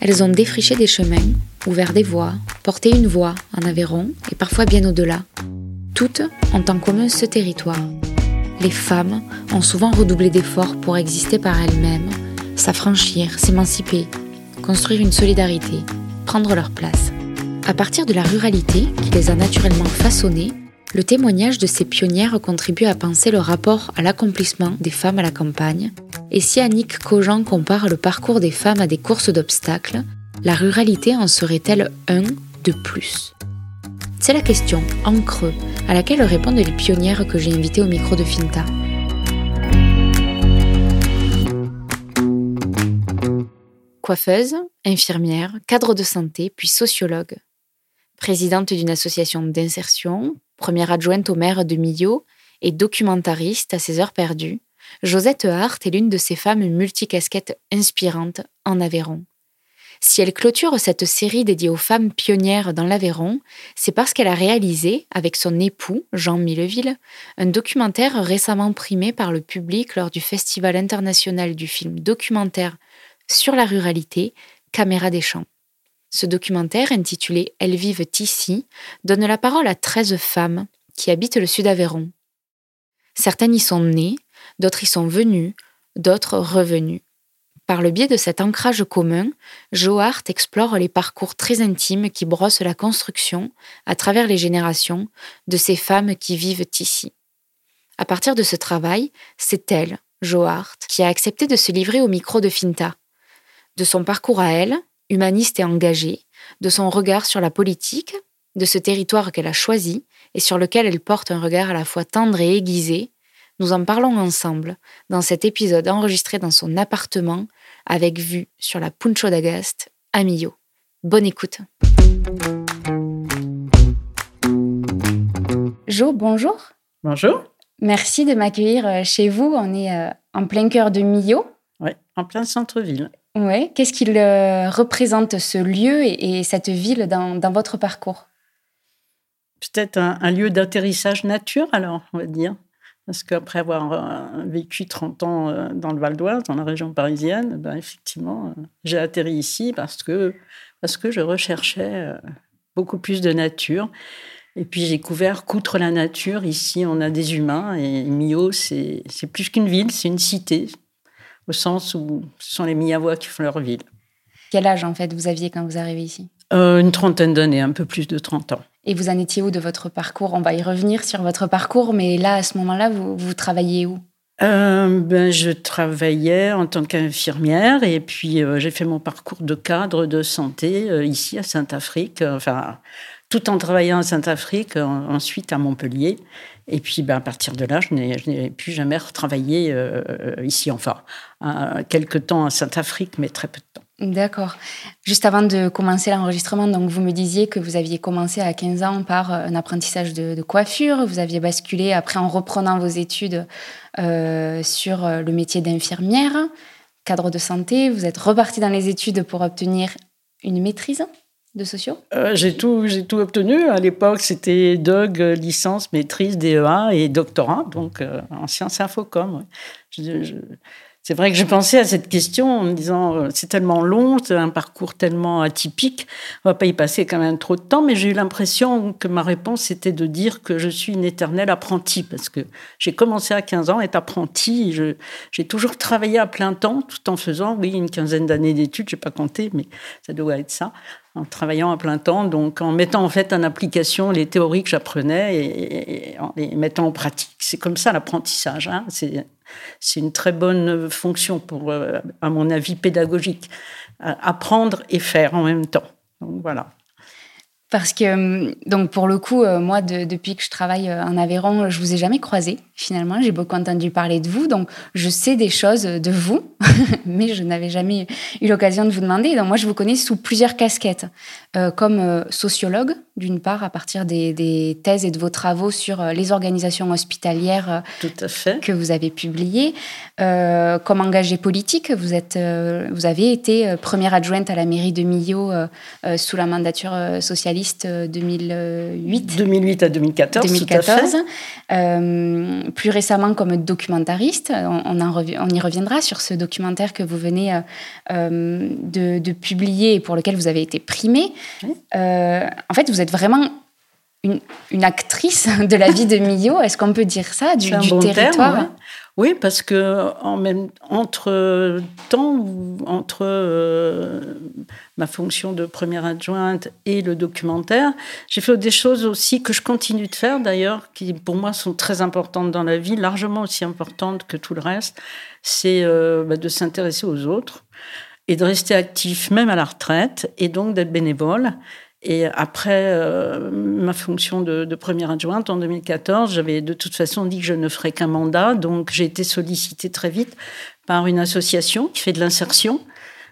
Elles ont défriché des chemins, ouvert des voies, porté une voix en Aveyron et parfois bien au-delà. Toutes ont en commun ce territoire. Les femmes ont souvent redoublé d'efforts pour exister par elles-mêmes, s'affranchir, s'émanciper, construire une solidarité, prendre leur place. À partir de la ruralité qui les a naturellement façonnées, le témoignage de ces pionnières contribue à penser le rapport à l'accomplissement des femmes à la campagne. Et si Annick Cogent compare le parcours des femmes à des courses d'obstacles, la ruralité en serait-elle un de plus? C'est la question, en creux, à laquelle répondent les pionnières que j'ai invitées au micro de Finta. Coiffeuse, infirmière, cadre de santé, puis sociologue. Présidente d'une association d'insertion, première adjointe au maire de Millau et documentariste à ses heures perdues, Josette Hart est l'une de ces femmes multicasquettes inspirantes en Aveyron. Si elle clôture cette série dédiée aux femmes pionnières dans l'Aveyron, c'est parce qu'elle a réalisé, avec son époux, Jean Milleville, un documentaire récemment primé par le public lors du Festival international du film documentaire sur la ruralité, Caméra des Champs. Ce documentaire, intitulé Elles vivent ici, donne la parole à 13 femmes qui habitent le sud Aveyron. Certaines y sont nées, d'autres y sont venues, d'autres revenues. Par le biais de cet ancrage commun, Johart explore les parcours très intimes qui brossent la construction, à travers les générations, de ces femmes qui vivent ici. À partir de ce travail, c'est elle, Johart, qui a accepté de se livrer au micro de Finta. De son parcours à elle, humaniste et engagée, de son regard sur la politique, de ce territoire qu'elle a choisi et sur lequel elle porte un regard à la fois tendre et aiguisé, nous en parlons ensemble dans cet épisode enregistré dans son appartement avec vue sur la Puncho d'Agast à Millau. Bonne écoute. Jo, bonjour. Bonjour. Merci de m'accueillir euh, chez vous. On est euh, en plein cœur de Millau. Oui, en plein centre-ville. Oui. Qu'est-ce qu'il euh, représente ce lieu et, cette ville dans, votre parcours? Peut-être un, lieu d'atterrissage nature, alors, on va dire. Parce qu'après avoir euh, vécu 30 ans euh, dans le Val d'Oise, dans la région parisienne, ben effectivement, j'ai atterri ici parce que, parce que je recherchais beaucoup plus de nature. Et puis j'ai découvert qu'outre la nature, ici, on a des humains. Et Millau, c'est plus qu'une ville, c'est une cité au sens où ce sont les Miyavois qui font leur ville. Quel âge, en fait, vous aviez quand vous arrivez ici? Euh, Une trentaine d'années, un peu plus de 30 ans. Et vous en étiez où de votre parcours? On va y revenir sur votre parcours, mais là, à ce moment-là, vous, vous travailliez où? Euh, ben, je travaillais en tant qu'infirmière et puis euh, j'ai fait mon parcours de cadre de santé ici à Saint-Afrique, enfin tout en travaillant à Saint-Afrique, ensuite à Montpellier. Et puis, ben, à partir de là, je n'ai plus jamais retravaillé euh, ici, enfin, quelques temps à Saint-Afrique, mais très peu de temps. D'accord. Juste avant de commencer l'enregistrement, donc vous me disiez que vous aviez commencé à 15 ans par euh, un apprentissage de, coiffure, vous aviez basculé après en reprenant vos études euh, sur le métier d'infirmière, cadre de santé, vous êtes reparti dans les études pour obtenir une maîtrise de sociaux? Euh, J'ai tout, tout obtenu. À l'époque, c'était DOG, licence, maîtrise, DEA et doctorat, donc euh, en sciences infocom. c'est vrai que je pensais à cette question en me disant euh, c'est tellement long, c'est un parcours tellement atypique, on va pas y passer quand même trop de temps, mais j'ai eu l'impression que ma réponse était de dire que je suis une éternelle apprentie parce que j'ai commencé à 15 ans à être apprentie, j'ai toujours travaillé à plein temps tout en faisant, oui, une quinzaine d'années d'études, j'ai pas compté, mais ça doit être ça en travaillant à plein temps, donc en mettant en fait en application les théories que j'apprenais et, en les mettant en pratique. C'est comme ça l'apprentissage. Hein. C'est, une très bonne fonction pour, euh, à mon avis, pédagogique. Apprendre et faire en même temps. Donc voilà. Parce que, hum, donc pour le coup, euh, moi, depuis que je travaille euh, en Aveyron, je vous ai jamais croisé, finalement. J'ai beaucoup entendu parler de vous, donc je sais des choses de vous, mais je n'avais jamais eu l'occasion de vous demander. Donc moi, je vous connais sous plusieurs casquettes, euh, comme sociologue, d'une part, à partir des, thèses et de vos travaux sur les organisations hospitalières Tout à fait. que vous avez publiées, comme engagé politique, vous, êtes, vous avez été première adjointe à la mairie de Millau sous la mandature socialiste journaliste 2008. 2008 à 2014. 2014. plus récemment comme documentariste. On, on, y reviendra sur ce documentaire que vous venez de, publier et pour lequel vous avez été primé. en fait, vous êtes vraiment une, actrice de la vie de Millau. Est-ce qu'on peut dire ça, du, du territoire Oui, parce que en même, entre temps, entre euh, ma fonction de première adjointe et le documentaire, j'ai fait des choses aussi que je continue de faire d'ailleurs, qui pour moi sont très importantes dans la vie, largement aussi importantes que tout le reste. C'est euh, bah, de s'intéresser aux autres et de rester actif même à la retraite et donc d'être bénévole. Et après euh, ma fonction de, première adjointe en 2014, j'avais de toute façon dit que je ne ferais qu'un mandat. Donc j'ai été sollicitée très vite par une association qui fait de l'insertion.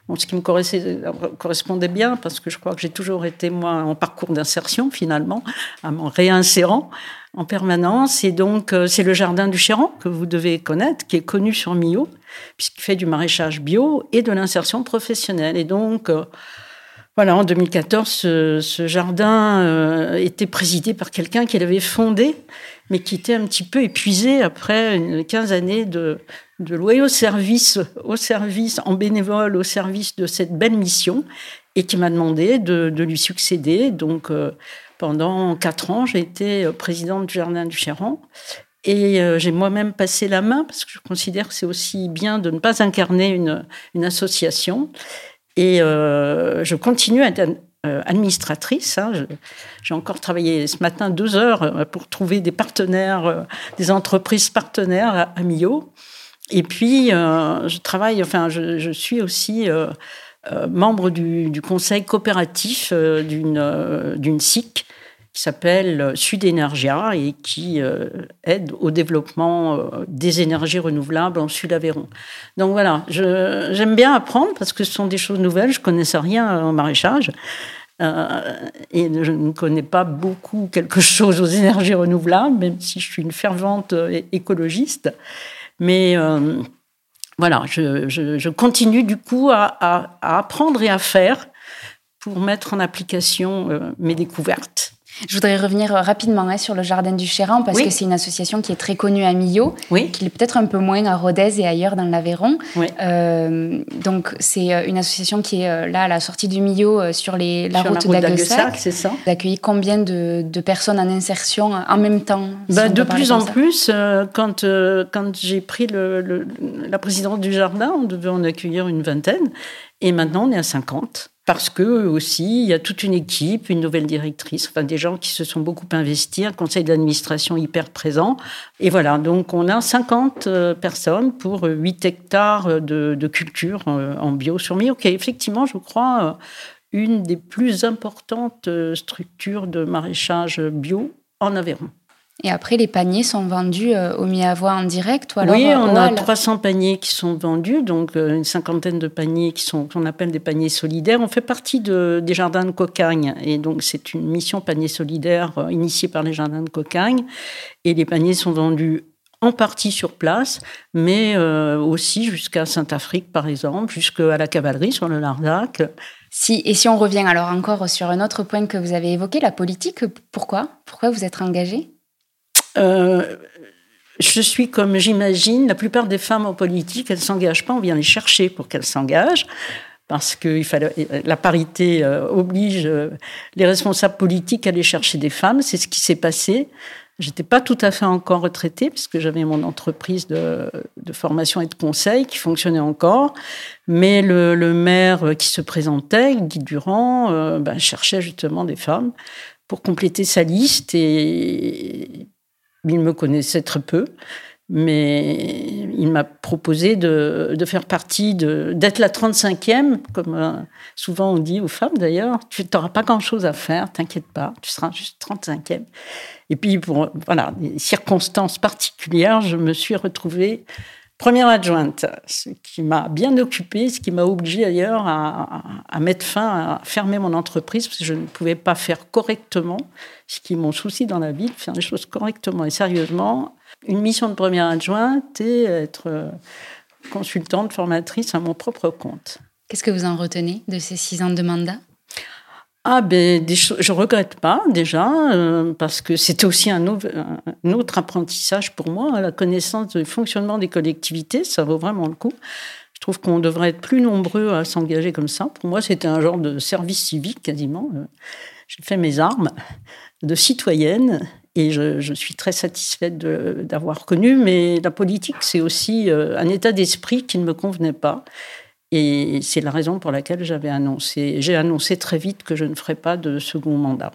Bon, ce qui me correspondait bien parce que je crois que j'ai toujours été, moi, en parcours d'insertion finalement, en réinsérant en permanence. Et donc, euh, c'est le Jardin du Chéran que vous devez connaître, qui est connu sur Millau, puisqu'il fait du maraîchage bio et de l'insertion professionnelle. Et donc, euh, voilà, en 2014, ce, jardin euh, était présidé par quelqu'un qui l'avait fondé, mais qui était un petit peu épuisé après une 15 années de, de loyaux service, au service, en bénévole, au service de cette belle mission, et qui m'a demandé de, lui succéder. Donc, euh, pendant quatre ans, j'ai été présidente du Jardin du Chéran. Et euh, j'ai moi-même passé la main, parce que je considère que c'est aussi bien de ne pas incarner une association. Et euh, je continue à être euh, administratrice. Hein. J'ai encore travaillé ce matin deux heures euh, pour trouver des partenaires, des entreprises partenaires à, Millau. Et puis, je travaille, enfin, je, suis aussi membre du, du, conseil coopératif d'une SIC qui s'appelle Sud Energia et qui euh, aide au développement euh, des énergies renouvelables en Sud-Aveyron. Donc voilà, j'aime bien apprendre parce que ce sont des choses nouvelles. Je connaissais rien en maraîchage. Euh, et je ne connais pas beaucoup quelque chose aux énergies renouvelables, même si je suis une fervente écologiste. Mais voilà, je, continue du coup à, apprendre et à faire pour mettre en application mes découvertes. Je voudrais revenir euh, rapidement hein, sur le Jardin du Chéran parce que c'est une association qui est très connue à Millau, oui. qui est peut-être un peu moins à Rodez et ailleurs dans l'Aveyron. Euh, donc c'est euh, une association qui est là à la sortie du Millau sur les, la, route d'Aguessac. c'est ça. Vous accueillez combien de, personnes en insertion en même temps bah, De plus en plus. quand quand j'ai pris le, la présidence du jardin, on devait en accueillir une vingtaine. Et maintenant, on est à 50 parce que aussi, il y a toute une équipe, une nouvelle directrice, enfin des gens qui se sont beaucoup investis, un conseil d'administration hyper présent. Et voilà, donc on a 50 euh, personnes pour 8 hectares de, de culture euh, en bio sur Millau, qui est effectivement, je crois, euh, une des plus importantes structures de maraîchage bio en Aveyron. Et après, les paniers sont vendus euh, au mi-avoie en direct ou alors Oui, on a 300 paniers qui sont vendus, donc euh, une cinquantaine de paniers qui sont qu'on appelle des paniers solidaires. On fait partie de, des jardins de Cocagne et donc c'est une mission panier solidaire euh, initiée par les jardins de Cocagne. Et les paniers sont vendus en partie sur place, mais aussi jusqu'à Saint-Afrique, par exemple, jusqu'à la cavalerie sur le Larzac. Si, et si on revient alors encore sur un autre point que vous avez évoqué, la politique, pourquoi? Pourquoi vous êtes engagé? Euh, je suis comme j'imagine, la plupart des femmes en politique, elles ne s'engagent pas, on vient les chercher pour qu'elles s'engagent, parce que la parité euh, oblige euh, les responsables politiques à aller chercher des femmes. C'est ce qui s'est passé. J'étais pas tout à fait encore retraitée, puisque j'avais mon entreprise de, formation et de conseil qui fonctionnait encore. Mais le, maire qui se présentait, Guy Durand, ben, cherchait justement des femmes pour compléter sa liste. Et il me connaissait très peu, mais il m'a proposé de, faire partie, d'être la 35e, comme euh, souvent on dit aux femmes d'ailleurs. Tu n'auras pas grand-chose à faire, t'inquiète pas, tu seras juste 35e. Et puis, pour voilà, des circonstances particulières, je me suis retrouvée première adjointe, ce qui m'a bien occupée, ce qui m'a obligée d'ailleurs à, mettre fin, à fermer mon entreprise, parce que je ne pouvais pas faire correctement ce qui est mon souci dans la vie, de faire les choses correctement et sérieusement. Une mission de première adjointe et être euh, consultante, formatrice à mon propre compte. Qu'est-ce que vous en retenez de ces six ans de mandat? Ah ben, des je regrette pas déjà euh, parce que c'était aussi un, autre apprentissage pour moi, la connaissance du fonctionnement des collectivités, ça vaut vraiment le coup. Je trouve qu'on devrait être plus nombreux à s'engager comme ça. Pour moi, c'était un genre de service civique quasiment. Euh, j'ai fait mes armes de citoyenne et je, je suis très satisfaite d'avoir connu. Mais la politique, c'est aussi euh, un état d'esprit qui ne me convenait pas. Et c'est la raison pour laquelle j'avais annoncé, j'ai annoncé très vite que je ne ferais pas de second mandat.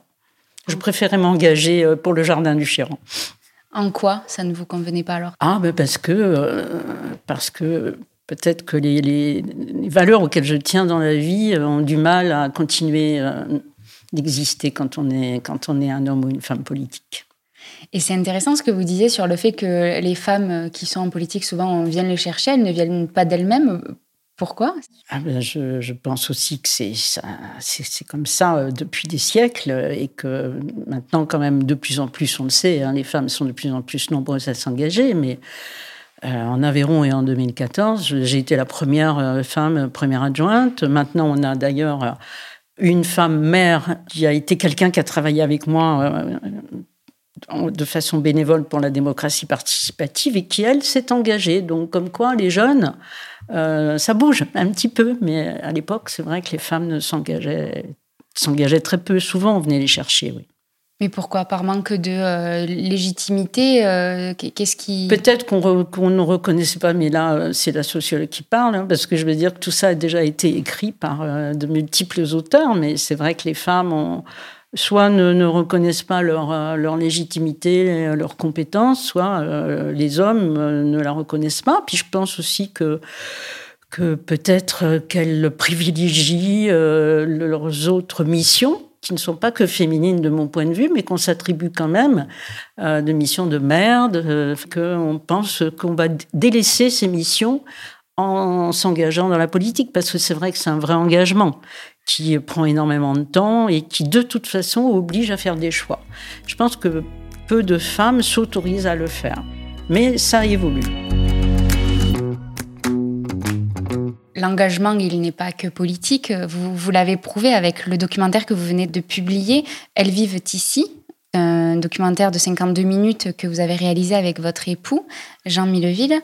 Je préférais m'engager euh, pour le jardin du Chiron. En quoi ça ne vous convenait pas alors? Ah, ben parce que, euh, parce que peut-être que les, les, valeurs auxquelles je tiens dans la vie ont du mal à continuer d'exister quand on est quand on est un homme ou une femme politique. Et c'est intéressant ce que vous disiez sur le fait que les femmes qui sont en politique, souvent, on vient les chercher, elles ne viennent pas d'elles-mêmes. Pourquoi? Ah ben je, pense aussi que c'est comme ça euh, depuis des siècles et que maintenant, quand même, de plus en plus, on le sait, hein, les femmes sont de plus en plus nombreuses à s'engager, mais euh, en Aveyron et en 2014, j'ai été la première euh, femme, première adjointe. Maintenant, on a d'ailleurs une femme mère qui a été quelqu'un qui a travaillé avec moi de façon bénévole pour la démocratie participative et qui, elle, s'est engagée. Donc, comme quoi, les jeunes euh, ça bouge un petit peu, mais à l'époque, c'est vrai que les femmes s'engageaient, s'engageaient très peu. Souvent, on venait les chercher, oui. Mais pourquoi? Par manque de euh, légitimité euh, Qu'est-ce qui... Peut-être qu'on, ne reconnaissait pas, mais là, c'est la sociologue qui parle, hein, parce que je veux dire que tout ça a déjà été écrit par de multiples auteurs, mais c'est vrai que les femmes ont soit ne, reconnaissent pas leur, euh, leur légitimité, euh, leurs compétences, soit euh, les hommes ne la reconnaissent pas. Puis je pense aussi que peut-être qu'elles privilégient leurs autres missions, qui ne sont pas que féminines de mon point de vue, mais qu'on s'attribue quand même de missions de merde, qu'on pense qu'on va délaisser ces missions en s'engageant dans la politique, parce que c'est vrai que c'est un vrai engagement qui prend énormément de temps et qui, de toute façon, oblige à faire des choix. Je pense que peu de femmes s'autorisent à le faire. Mais ça évolue. L'engagement, il n'est pas que politique. Vous, l'avez prouvé avec le documentaire que vous venez de publier, Elles vivent ici, un documentaire de 52 minutes que vous avez réalisé avec votre époux, Jean Milleville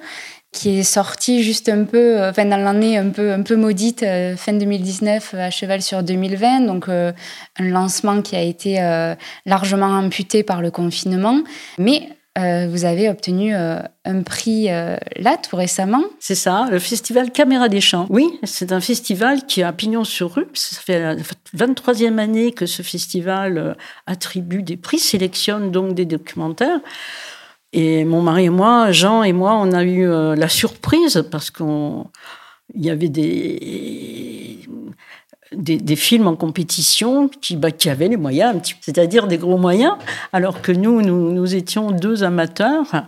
qui est sorti juste un peu, euh, enfin dans l'année un peu, un peu maudite, euh, fin 2019, à cheval sur 2020. Donc euh, un lancement qui a été largement amputé par le confinement. Mais vous avez obtenu un prix là tout récemment. C'est ça, le festival Caméra des Champs. Oui, c'est un festival qui a pignon sur rue. Ça fait la 23e année que ce festival attribue des prix, sélectionne donc des documentaires. Et mon mari et moi, Jean et moi, on a eu euh, la surprise parce qu'il y avait des, des, films en compétition qui, bah, qui avaient les moyens, c'est-à-dire des gros moyens, alors que nous, nous, étions deux amateurs.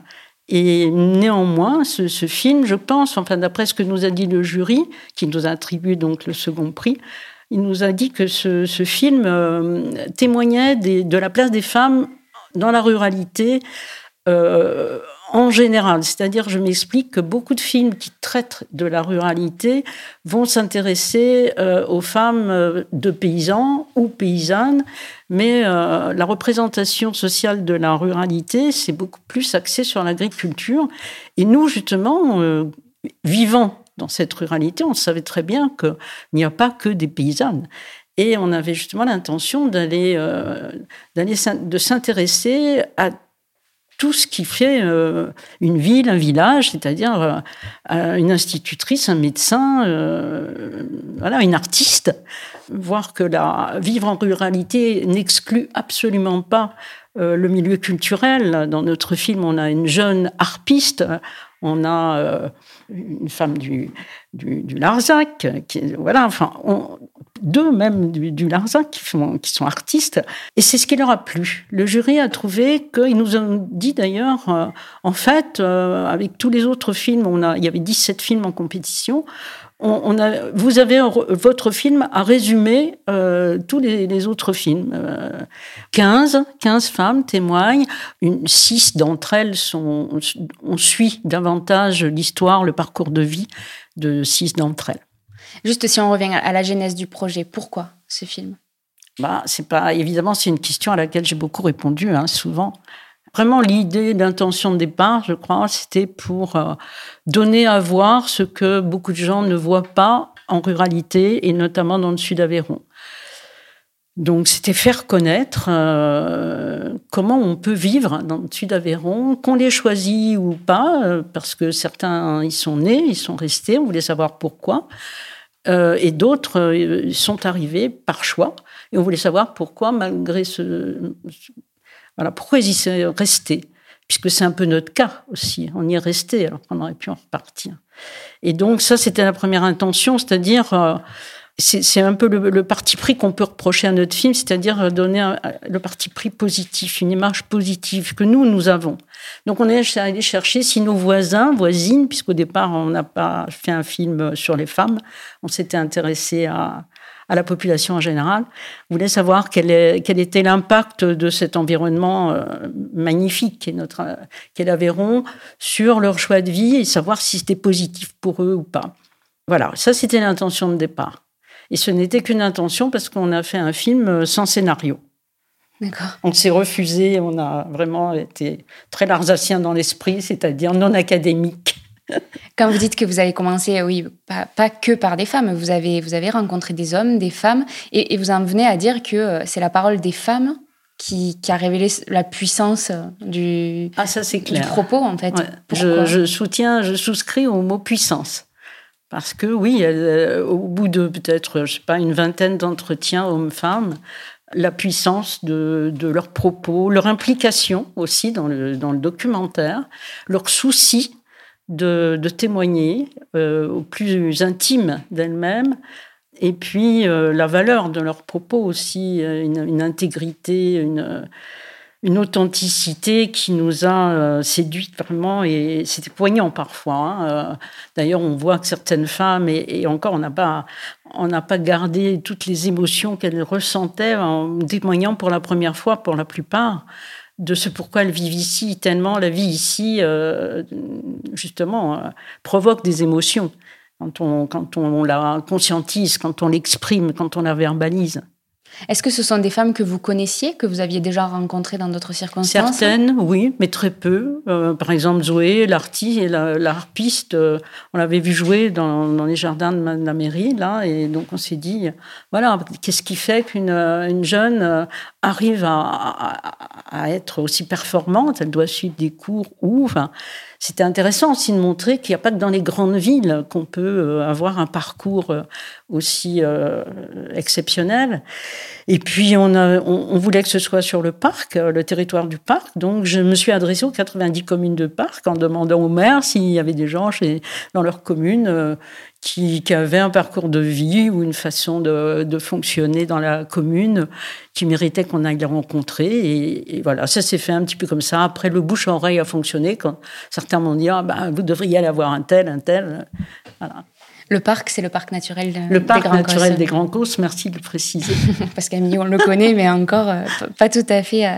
Et néanmoins, ce, film, je pense, enfin d'après ce que nous a dit le jury, qui nous a attribué donc le second prix, il nous a dit que ce, ce film euh, témoignait de la place des femmes dans la ruralité, euh, en général. C'est-à-dire, je m'explique que beaucoup de films qui traitent de la ruralité vont s'intéresser euh, aux femmes euh, de paysans ou paysannes, mais la représentation sociale de la ruralité, c'est beaucoup plus axé sur l'agriculture. Et nous, justement, vivant dans cette ruralité, on savait très bien qu'il n'y a pas que des paysannes. Et on avait justement l'intention d'aller, de s'intéresser à tout ce qui fait euh, une ville, un village, c'est-à-dire euh, une institutrice, un médecin, euh, voilà, une artiste. Voir que la, vivre en ruralité n'exclut absolument pas le milieu culturel. Dans notre film, on a une jeune harpiste, on a une femme du, Larzac, qui, voilà, enfin, deux même du, du Larzac qui, sont artistes, et c'est ce qui leur a plu. Le jury a trouvé qu'ils nous ont dit d'ailleurs, euh, en fait, euh, avec tous les autres films, on a, il y avait 17 films en compétition, on, a, vous avez votre film à résumer euh, tous les, autres films. 15, 15 femmes témoignent, une, 6 d'entre elles sont, on suit davantage l'histoire, le parcours de vie de 6 d'entre elles. Juste si on revient à la genèse du projet, pourquoi ce film? Bah, c'est pas évidemment c'est une question à laquelle j'ai beaucoup répondu hein, souvent. Vraiment, l'idée d'intention de départ, je crois, c'était pour euh, donner à voir ce que beaucoup de gens ne voient pas en ruralité et notamment dans le sud Aveyron. Donc, c'était faire connaître euh, comment on peut vivre dans le sud Aveyron, qu'on les choisit ou pas, euh, parce que certains y sont nés, ils sont restés, on voulait savoir pourquoi, et d'autres sont arrivés par choix, et on voulait savoir pourquoi, malgré ce, voilà, pourquoi ils y sont restés Puisque c'est un peu notre cas aussi. On y est resté, alors qu'on aurait pu en repartir. Et donc, ça, c'était la première intention, c'est-à-dire. Euh, c'est un peu le, parti pris qu'on peut reprocher à notre film, c'est-à-dire donner le parti pris positif, une image positive que nous, nous avons. Donc on est allé chercher si nos voisins, voisines, puisqu'au départ on n'a pas fait un film sur les femmes, on s'était intéressé à, la population en général, voulait savoir quel était l'impact de cet environnement euh, magnifique qu'est notre qu'est l'Aveyron sur leur choix de vie et savoir si c'était positif pour eux ou pas. Voilà, ça c'était l'intention de départ. Et ce n'était qu'une intention parce qu'on a fait un film euh, sans scénario. D'accord. On s'est refusé, on a vraiment été très larsacien dans l'esprit, c'est-à-dire non académique. Quand vous dites que vous avez commencé, oui, pas, que par des femmes, vous avez, vous avez rencontré des hommes, des femmes, et, vous en venez à dire que euh, c'est la parole des femmes qui, a révélé la puissance euh, du, ah, ça, clair. du propos, en fait. Je, soutiens, je souscris au mot puissance. Parce que oui, euh, au bout de peut-être, je sais pas, une vingtaine d'entretiens hommes-femmes, la puissance de, leurs propos, leur implication aussi dans le, documentaire, leur souci de, témoigner euh, au plus intime d'elles-mêmes, et puis euh, la valeur de leurs propos aussi, euh, une, intégrité, une, une, authenticité qui nous a séduites vraiment, et c'était poignant parfois. Hein. D'ailleurs, on voit que certaines femmes, et, encore, on n'a pas, pas gardé toutes les émotions qu'elles ressentaient en témoignant pour la première fois, pour la plupart de ce pourquoi elles vivent ici, tellement la vie ici, euh, justement, euh, provoque des émotions quand on, quand on la conscientise, quand on l'exprime, quand on la verbalise. Est-ce que ce sont des femmes que vous connaissiez, que vous aviez déjà rencontrées dans d'autres circonstances Certaines, oui, mais très peu. Euh, par exemple, Zoé, l'artiste, euh, on l'avait vu jouer dans, les jardins de la mairie, là, et donc on s'est dit, voilà, qu'est-ce qui fait qu'une une jeune euh, arrive à, être aussi performante Elle doit suivre des cours où enfin, c'était intéressant aussi de montrer qu'il n'y a pas que dans les grandes villes qu'on peut euh, avoir un parcours euh, aussi euh, exceptionnel. Et puis, on, on, voulait que ce soit sur le parc, le territoire du parc. Donc, je me suis adressée aux 90 communes de parc en demandant au maire s'il y avait des gens chez, dans leur commune qui, qui, avaient un parcours de vie ou une façon de, de fonctionner dans la commune qui méritait qu'on aille les rencontrer. Et, voilà, ça s'est fait un petit peu comme ça. Après, le bouche-oreille a fonctionné quand certains m'ont dit ah, ben, vous devriez aller voir un tel, un tel. Voilà. Le parc, c'est le parc naturel le des parc naturel des Grands Causses, merci de le préciser. Parce qu'à on le connaît, mais encore euh, pas tout à fait euh,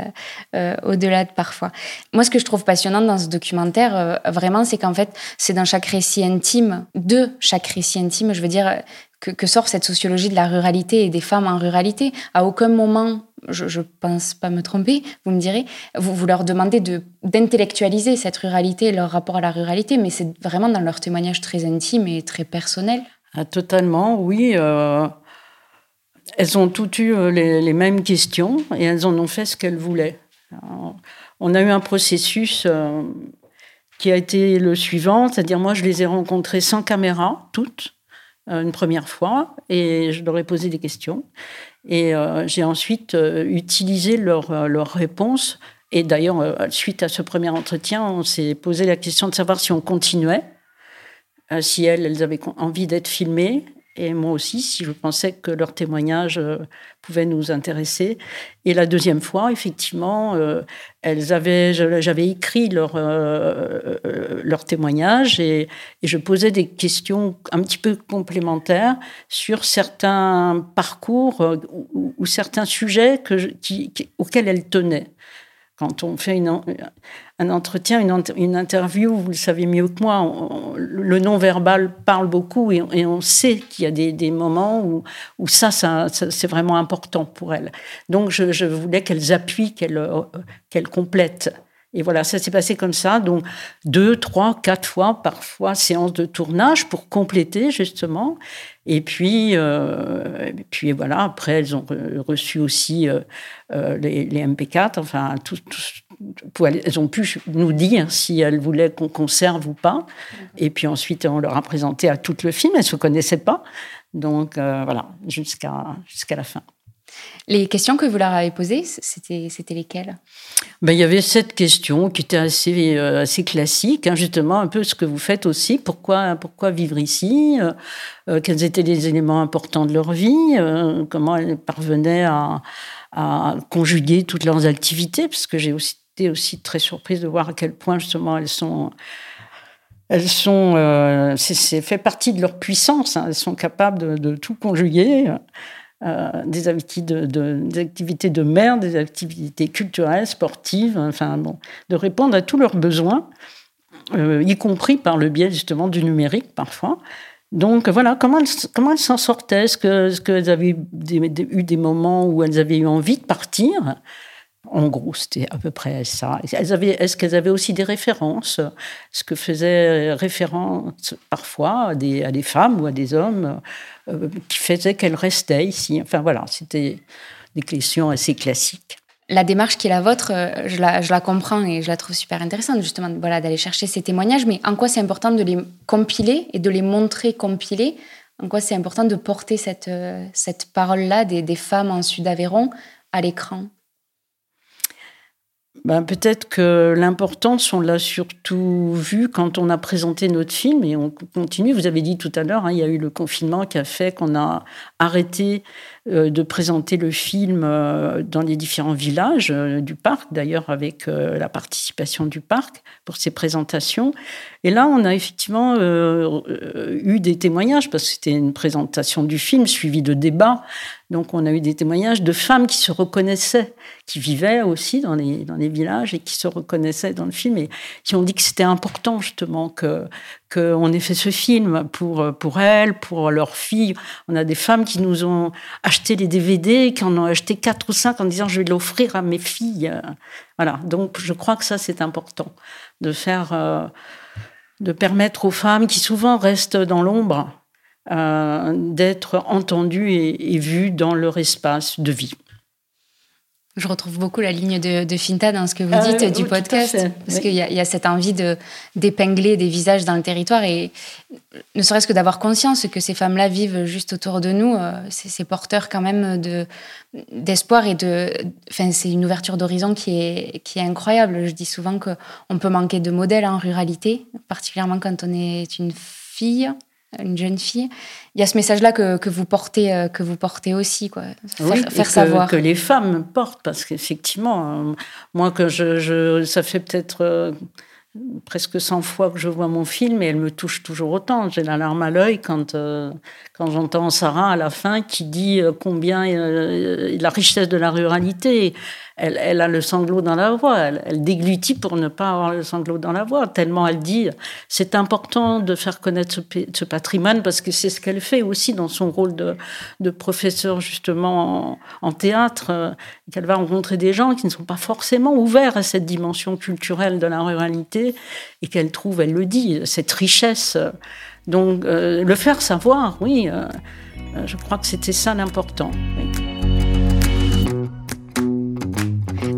euh, au-delà de parfois. Moi, ce que je trouve passionnant dans ce documentaire, vraiment, c'est qu'en fait, c'est dans chaque récit intime, de chaque récit intime, je veux dire, que, sort cette sociologie de la ruralité et des femmes en ruralité. À aucun moment, je ne pense pas me tromper, vous me direz, vous, leur demandez d'intellectualiser cette ruralité, leur rapport à la ruralité, mais c'est vraiment dans leur témoignage très intime et très personnel. Ah, totalement, oui. Euh, elles ont toutes eu euh, les, mêmes questions et elles en ont fait ce qu'elles voulaient. on a eu un processus euh, qui a été le suivant, c'est-à-dire moi je les ai rencontrées sans caméra, toutes. Une première fois et je leur ai posé des questions. Et euh, j'ai ensuite euh, utilisé leurs leur réponses. Et d'ailleurs, suite à ce premier entretien, on s'est posé la question de savoir si on continuait, si elles, elles avaient envie d'être filmées et moi aussi, si je pensais que leur témoignage euh, pouvait nous intéresser. Et la deuxième fois, effectivement, euh, elles avaient, j'avais écrit leur, euh, leur témoignage et, je posais des questions un petit peu complémentaires sur certains parcours ou, certains sujets auxquels elles tenaient. Quand on fait une, un entretien, une, une, interview, vous le savez mieux que moi, le non-verbal parle beaucoup et, on sait qu'il y a des, des moments où, où ça, ça, c'est vraiment important pour elles. Donc je, voulais qu'elles appuient, qu'elles euh, qu'elles complètent. Et voilà, ça s'est passé comme ça. Donc, deux, trois, quatre fois, parfois, séance de tournage pour compléter, justement. Et puis, euh, puis voilà, après, elles ont reçu aussi euh, euh, les, les, MP4, enfin, elles ont pu nous dire si elles voulaient qu'on conserve ou pas. Et puis ensuite, on leur a présenté à tout le film, elles ne se connaissaient pas. Donc, voilà, jusqu'à jusqu'à la fin. Les questions que vous leur avez posées, c'était, c'était lesquelles? Ben, Il y avait cette question qui était assez, euh, assez classique, hein, justement, un peu ce que vous faites aussi. Pourquoi, pourquoi vivre ici? Euh, euh, Quels étaient les éléments importants de leur vie? Comment elles parvenaient à, à, conjuguer toutes leurs activités? Parce que j'ai aussi été aussi très surprise de voir à quel point, justement, elles sont elles sont, c'est, fait partie de leur puissance. Hein, elles sont capables de, de tout conjuguer. Euh, des, activités de, des activités de mère, des activités culturelles, sportives, enfin bon, de répondre à tous leurs besoins, euh, y compris par le biais justement du numérique parfois. Donc voilà, comment elles, comment elles s'en sortaient? Est-ce qu'elles avaient eu des moments où elles avaient eu envie de partir? En gros, c'était à peu près ça. Est-ce qu'elles avaient aussi des références? Ce que faisaient référence parfois à des, femmes ou à des hommes euh, qui faisaient qu'elles restaient ici. Enfin voilà, c'était des questions assez classiques. La démarche qui est la vôtre, euh, je la, comprends et je la trouve super intéressante, justement, voilà, d'aller chercher ces témoignages. Mais en quoi c'est important de les compiler et de les montrer compilés? En quoi c'est important de porter cette, euh, cette parole-là des femmes en Sud-Aveyron à l'écran? Ben, Peut-être que l'importance, on l'a surtout vu quand on a présenté notre film et on continue. Vous avez dit tout à l'heure, hein, il y a eu le confinement qui a fait qu'on a arrêté de présenter le film euh, dans les différents villages euh, du parc, d'ailleurs avec la participation du parc pour ces présentations. Et là, on a effectivement eu des témoignages, parce que c'était une présentation du film suivie de débats. Donc on a eu des témoignages de femmes qui se reconnaissaient, qui vivaient aussi dans les, dans les villages et qui se reconnaissaient dans le film et qui ont dit que c'était important justement que, qu'on ait fait ce film pour, pour elles, pour leurs filles. On a des femmes qui nous ont acheté les DVD, qui en ont acheté quatre ou cinq en disant je vais l'offrir à mes filles. Voilà. Donc je crois que ça c'est important de faire, euh, de permettre aux femmes qui souvent restent dans l'ombre euh, d'être entendues et vues dans leur espace de vie. Je retrouve beaucoup la ligne de, de Finta dans ce que vous dites euh, du podcast, parce qu'il y, y, a cette envie de d'épingler des visages dans le territoire et ne serait-ce que d'avoir conscience que ces femmes-là vivent juste autour de nous, euh, c'est porteur quand même de d'espoir et de, enfin c'est une ouverture d'horizon qui est qui est incroyable. Je dis souvent que on peut manquer de modèles en ruralité, particulièrement quand on est une fille une jeune fille. Il y a ce message-là que, que, vous portez, euh, que vous portez aussi, quoi. Faire, oui, faire que, savoir. Que les femmes portent, parce qu'effectivement, euh, moi, que je, je, ça fait peut-être euh, presque 100 fois que je vois mon film et elle me touche toujours autant. J'ai la larme à l'œil quand, euh, quand j'entends Sarah à la fin qui dit combien euh, la richesse de la ruralité elle, elle, a le sanglot dans la voix. Elle, déglutit pour ne pas avoir le sanglot dans la voix, tellement elle dit c'est important de faire connaître ce, patrimoine parce que c'est ce qu'elle fait aussi dans son rôle de, de professeur justement en, théâtre, euh, qu'elle va rencontrer des gens qui ne sont pas forcément ouverts à cette dimension culturelle de la ruralité et qu'elle trouve, elle le dit, cette richesse. Donc euh, le faire savoir, oui, euh, je crois que c'était ça l'important.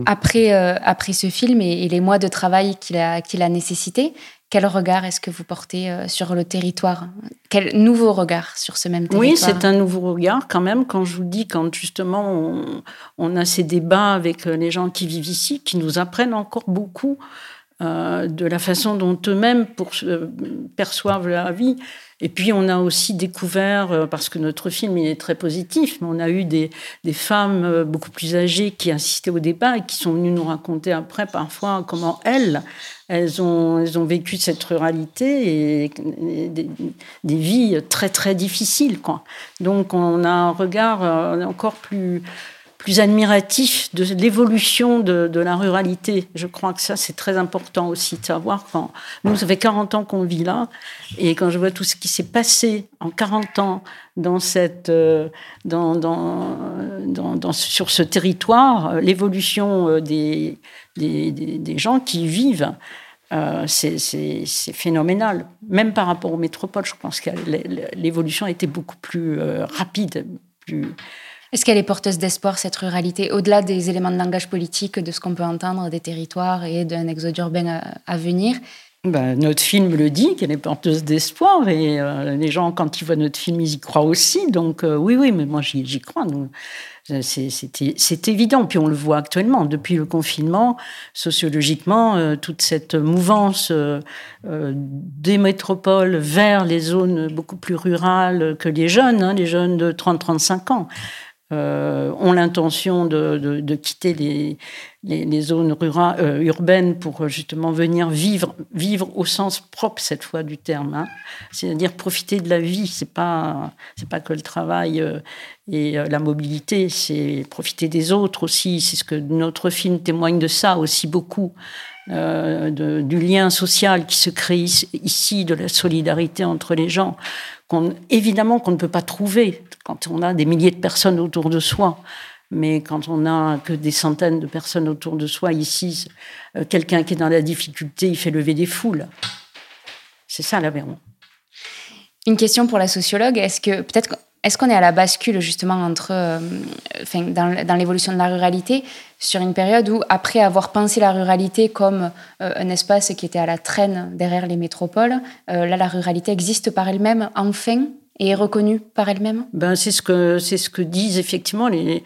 Après, euh, après ce film et, et, les mois de travail qu'il a, qu'il a nécessité, quel regard est-ce que vous portez euh, sur le territoire? Quel nouveau regard sur ce même territoire? Oui, c'est un nouveau regard quand même. Quand je vous dis, quand justement on, on, a ces débats avec euh, les gens qui vivent ici, qui nous apprennent encore beaucoup euh, de la façon dont eux-mêmes euh, perçoivent la vie. Et puis, on a aussi découvert, euh, parce que notre film il est très positif, mais on a eu des, femmes beaucoup plus âgées qui assistaient au débat et qui sont venues nous raconter après, parfois, comment elles, elles ont, elles ont vécu cette ruralité et, et des, des, vies très, très difficiles. Quoi. Donc, on a un regard encore plus plus admiratif de l'évolution de, la ruralité. Je crois que ça, c'est très important aussi de savoir quand nous, ça fait 40 ans qu'on vit là, et quand je vois tout ce qui s'est passé en 40 ans dans cette, euh, dans, sur ce territoire, euh, l'évolution euh, des, gens qui y vivent, c'est phénoménal. Même par rapport aux métropoles, je pense que l'évolution a été beaucoup plus rapide, plus est-ce qu'elle est porteuse d'espoir, cette ruralité, au-delà des éléments de langage politique, de ce qu'on peut entendre des territoires et d'un exode urbain à, venir? Ben, notre film le dit, qu'elle est porteuse d'espoir, et euh, les gens, quand ils voient notre film, ils y croient aussi. Donc euh, oui, oui, mais moi j'y crois. Euh, c'est évident, puis on le voit actuellement. Depuis le confinement, sociologiquement, toute cette mouvance des métropoles vers les zones beaucoup plus rurales que les jeunes, hein, les jeunes de 30-35 ans, euh, ont l'intention de, de, quitter les, les, zones rurales, euh, urbaines pour justement venir vivre, vivre au sens propre cette fois du terme, hein. c'est-à-dire profiter de la vie. C'est pas c'est pas que le travail euh, et la mobilité, c'est profiter des autres aussi. C'est ce que notre film témoigne de ça aussi beaucoup. De, du lien social qui se crée ici, de la solidarité entre les gens, évidemment qu'on ne peut pas trouver quand on a des milliers de personnes autour de soi. Mais quand on n'a que des centaines de personnes autour de soi, ici, euh, quelqu'un qui est dans la difficulté, il fait lever des foules. C'est ça l'Aveyron. Une question pour la sociologue. Est-ce que peut-être est-ce qu'on est à la bascule justement entre, euh, dans, l'évolution de la ruralité sur une période où, après avoir pensé la ruralité comme euh, un espace qui était à la traîne derrière les métropoles, là la ruralité existe par elle-même enfin et est reconnue par elle-même? Ben, C'est ce, que, ce que disent effectivement les,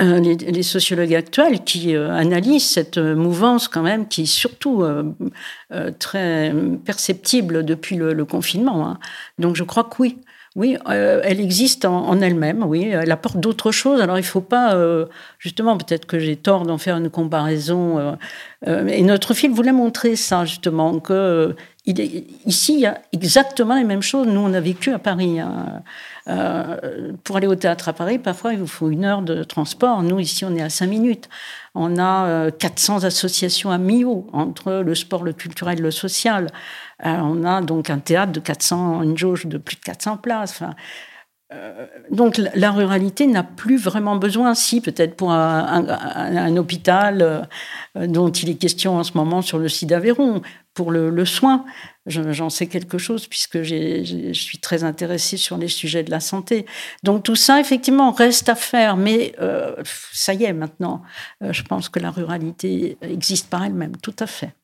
euh, les, sociologues actuels qui euh, analysent cette mouvance quand même qui est surtout euh, très perceptible depuis le, confinement. Hein. Donc je crois que oui. Oui, elle existe en, elle-même, oui, elle apporte d'autres choses. Alors il ne faut pas, justement, peut-être que j'ai tort d'en faire une comparaison. et notre film voulait montrer ça, justement, que ici, il y a exactement les mêmes choses. Nous, on a vécu à Paris. Hein. Euh, pour aller au théâtre à Paris, parfois, il vous faut une heure de transport. Nous, ici, on est à cinq minutes. On a 400 euh, associations à Millau, entre le sport, le culturel, le social. Euh, on a donc un théâtre de 400, une jauge de plus de 400 places. donc la ruralité n'a plus vraiment besoin, si peut-être pour un, hôpital dont il est question en ce moment sur le site d'Aveyron, pour le, soin. J'en sais quelque chose puisque je suis très intéressée sur les sujets de la santé. Donc tout ça, effectivement, reste à faire. Mais euh, ça y est, maintenant, euh, je pense que la ruralité existe par elle-même, tout à fait.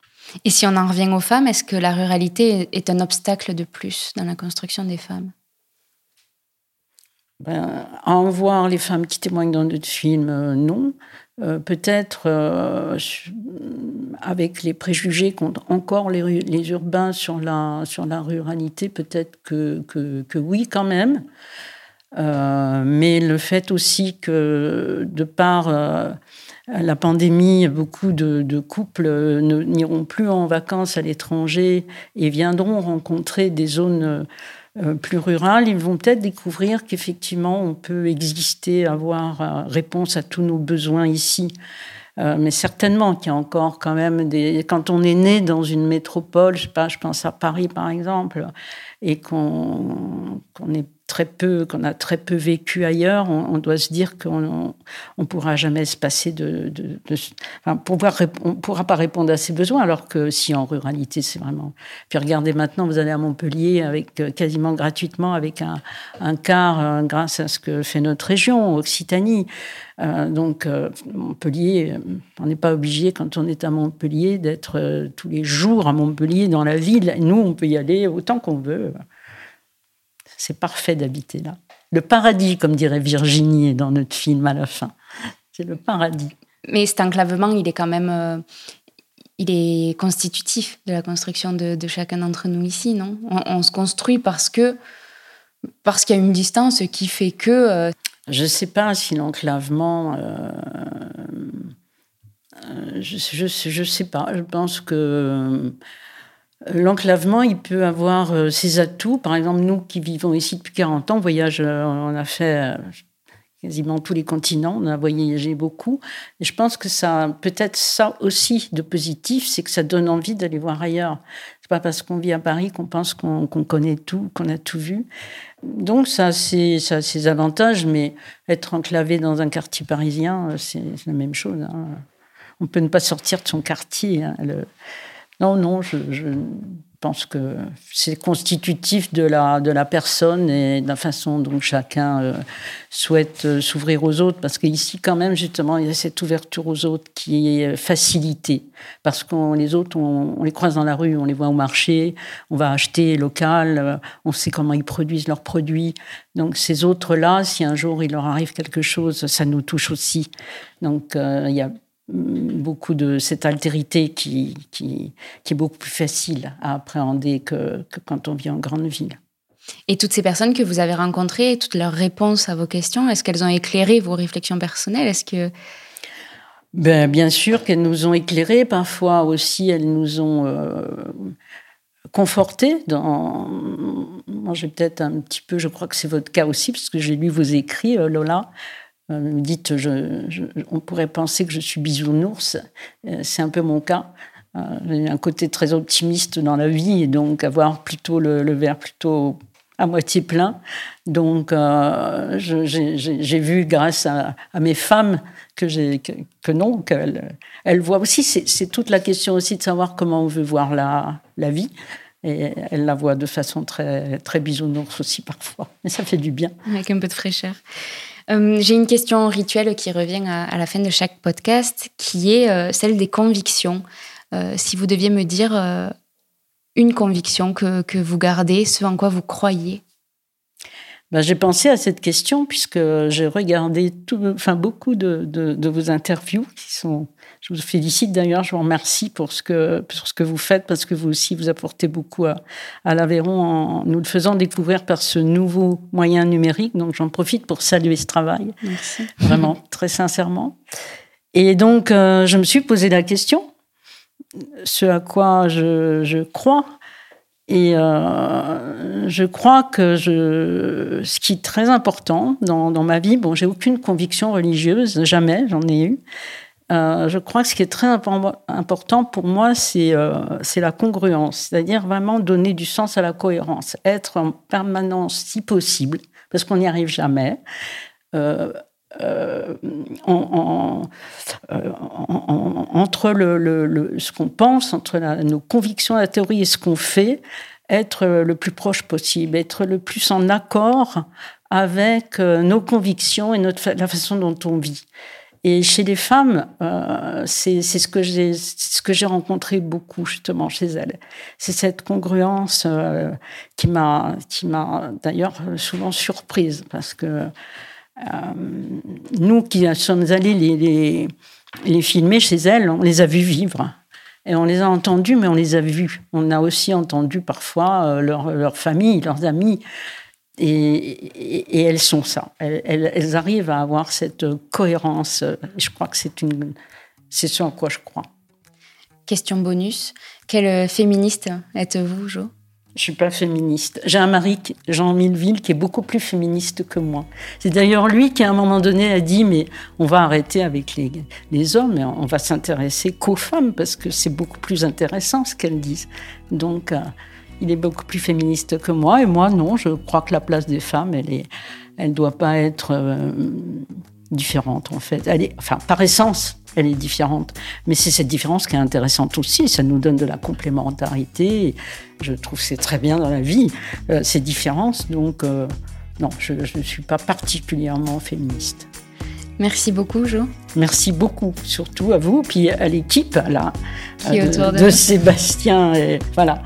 Et si on en revient aux femmes, est-ce que la ruralité est un obstacle de plus dans la construction des femmes? Ben, À en voir les femmes qui témoignent dans notre film, euh, non. Euh, peut-être euh, avec les préjugés qu'ont encore les, urbains sur la, sur la ruralité, peut-être que, que, oui quand même. Euh, mais le fait aussi que de par la pandémie, beaucoup de, couples n'iront plus en vacances à l'étranger et viendront rencontrer des zones euh, plus rurales, ils vont peut-être découvrir qu'effectivement, on peut exister, avoir euh, réponse à tous nos besoins ici. Euh, mais certainement qu'il y a encore quand même des. Quand on est né dans une métropole, je pense à Paris par exemple, et qu'on est très peu, qu'on a très peu vécu ailleurs, on, doit se dire qu'on ne pourra jamais se passer de, de, enfin, pouvoir, on pourra pas répondre à ses besoins, alors que si en ruralité, c'est vraiment. Puis regardez maintenant, vous allez à Montpellier avec euh, quasiment gratuitement avec un, un car euh, grâce à ce que fait notre région, Occitanie. Euh, donc Montpellier, on n'est pas obligé quand on est à Montpellier d'être tous les jours à Montpellier dans la ville. Nous, on peut y aller autant qu'on veut. C'est parfait d'habiter là. Le paradis, comme dirait Virginie dans notre film à la fin. C'est le paradis. Mais cet enclavement, il est quand même. Euh, il est constitutif de la construction de, chacun d'entre nous ici, non? On, se construit parce que. Parce qu'il y a une distance qui fait que. Euh, je ne sais pas si l'enclavement. Euh, je ne sais pas. Je pense que L'enclavement, il peut avoir euh, ses atouts. Par exemple, nous qui vivons ici depuis 40 ans, voyage, euh, on a fait quasiment tous les continents, on a voyagé beaucoup. Et je pense que ça, peut-être ça aussi de positif, c'est que ça donne envie d'aller voir ailleurs. C'est pas parce qu'on vit à Paris qu'on pense qu'on connaît tout, qu'on a tout vu. Donc ça, c'est ça, ses avantages, mais être enclavé dans un quartier parisien, c'est la même chose. Hein. On peut ne pas sortir de son quartier. Hein. Non, non, je, je pense que c'est constitutif de la, de la personne et de la façon dont chacun euh, souhaite euh, s'ouvrir aux autres. Parce qu'ici, quand même, justement, il y a cette ouverture aux autres qui est facilitée. Parce que les autres, on, les croise dans la rue, on les voit au marché, on va acheter local, euh, on sait comment ils produisent leurs produits. Donc ces autres-là, si un jour il leur arrive quelque chose, ça nous touche aussi. Donc il y a beaucoup de cette altérité qui, qui, qui, est beaucoup plus facile à appréhender que, que, quand on vit en grande ville. Et toutes ces personnes que vous avez rencontrées, toutes leurs réponses à vos questions, est-ce qu'elles ont éclairé vos réflexions personnelles? Est-ce que ben, bien sûr qu'elles nous ont éclairé. Parfois aussi, elles nous ont euh, conforté. Dans... Moi, j'ai peut-être un petit peu, je crois que c'est votre cas aussi, parce que j'ai lu vos écrits, euh, Lola. Euh, dites, on pourrait penser que je suis bisounours. Euh, c'est un peu mon cas. Euh, j'ai un côté très optimiste dans la vie et donc avoir plutôt le, verre plutôt à moitié plein. Donc, j'ai vu grâce à, mes femmes que, non, qu'elles elles voient aussi. C'est toute la question aussi de savoir comment on veut voir la, vie. Et elles la voient de façon très, très bisounours aussi parfois. Mais ça fait du bien. Avec un peu de fraîcheur. Euh, j'ai une question rituelle qui revient à, la fin de chaque podcast, qui est euh, celle des convictions. Euh, si vous deviez me dire une conviction que, que, vous gardez, ce en quoi vous croyez? Ben, j'ai pensé à cette question puisque j'ai regardé tout, beaucoup de, de, vos interviews qui sont je vous félicite d'ailleurs, je vous remercie pour ce que, pour ce que vous faites, parce que vous aussi, vous apportez beaucoup à, à l'Aveyron en nous le faisant découvrir par ce nouveau moyen numérique. Donc j'en profite pour saluer ce travail. Merci. Vraiment, très sincèrement. Et donc, euh, je me suis posé la question, ce à quoi je, je crois. Et euh, je crois que je, ce qui est très important dans, dans ma vie, bon, j'ai aucune conviction religieuse, jamais, j'en ai eu. Euh, je crois que ce qui est très important pour moi, euh, c'est la congruence, c'est-à-dire vraiment donner du sens à la cohérence, être en permanence, si possible, parce qu'on n'y arrive jamais, euh, entre ce qu'on pense, entre nos convictions, la théorie et ce qu'on fait, être le plus proche possible, être le plus en accord avec nos convictions et la façon dont on vit. Et chez les femmes, euh, c'est ce que j'ai rencontré beaucoup justement chez elles. C'est cette congruence euh, qui m'a d'ailleurs souvent surprise parce que euh, nous qui sommes allés les, les, filmer chez elles, on les a vus vivre. Et on les a entendus, mais on les a vus. On a aussi entendu parfois leur, leur famille, leurs amis. Et, elles sont ça. Elles, arrivent à avoir cette cohérence. Je crois que c'est une, c'est ce en quoi je crois. Question bonus. Quelle féministe êtes-vous, Jo? Je suis pas féministe. J'ai un mari, Jean Milleville, qui est beaucoup plus féministe que moi. C'est d'ailleurs lui qui, à un moment donné, a dit mais on va arrêter avec les, les hommes et on va s'intéresser qu'aux femmes parce que c'est beaucoup plus intéressant ce qu'elles disent. Donc euh, il est beaucoup plus féministe que moi. Et moi, non, je crois que la place des femmes, elle est, elle doit pas être euh, différente, en fait. Elle est, enfin, par essence, elle est différente. Mais c'est cette différence qui est intéressante aussi. Ça nous donne de la complémentarité. Je trouve que c'est très bien dans la vie, euh, ces différences. Donc, euh, non, je ne suis pas particulièrement féministe. Merci beaucoup, Jo. Merci beaucoup, surtout à vous, puis à l'équipe là, de, de Sébastien. Et, voilà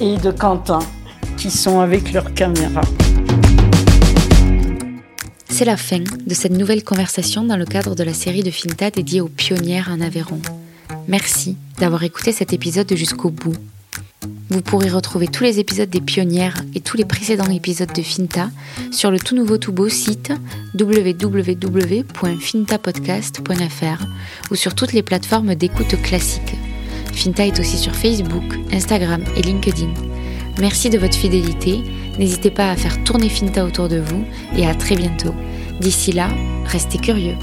et de Quentin qui sont avec leur caméra. C'est la fin de cette nouvelle conversation dans le cadre de la série de Finta dédiée aux pionnières en Aveyron. Merci d'avoir écouté cet épisode jusqu'au bout. Vous pourrez retrouver tous les épisodes des pionnières et tous les précédents épisodes de Finta sur le tout nouveau tout beau site www.fintapodcast.fr ou sur toutes les plateformes d'écoute classiques. Finta est aussi sur Facebook, Instagram et LinkedIn. Merci de votre fidélité. N'hésitez pas à faire tourner Finta autour de vous et à très bientôt. D'ici là, restez curieux.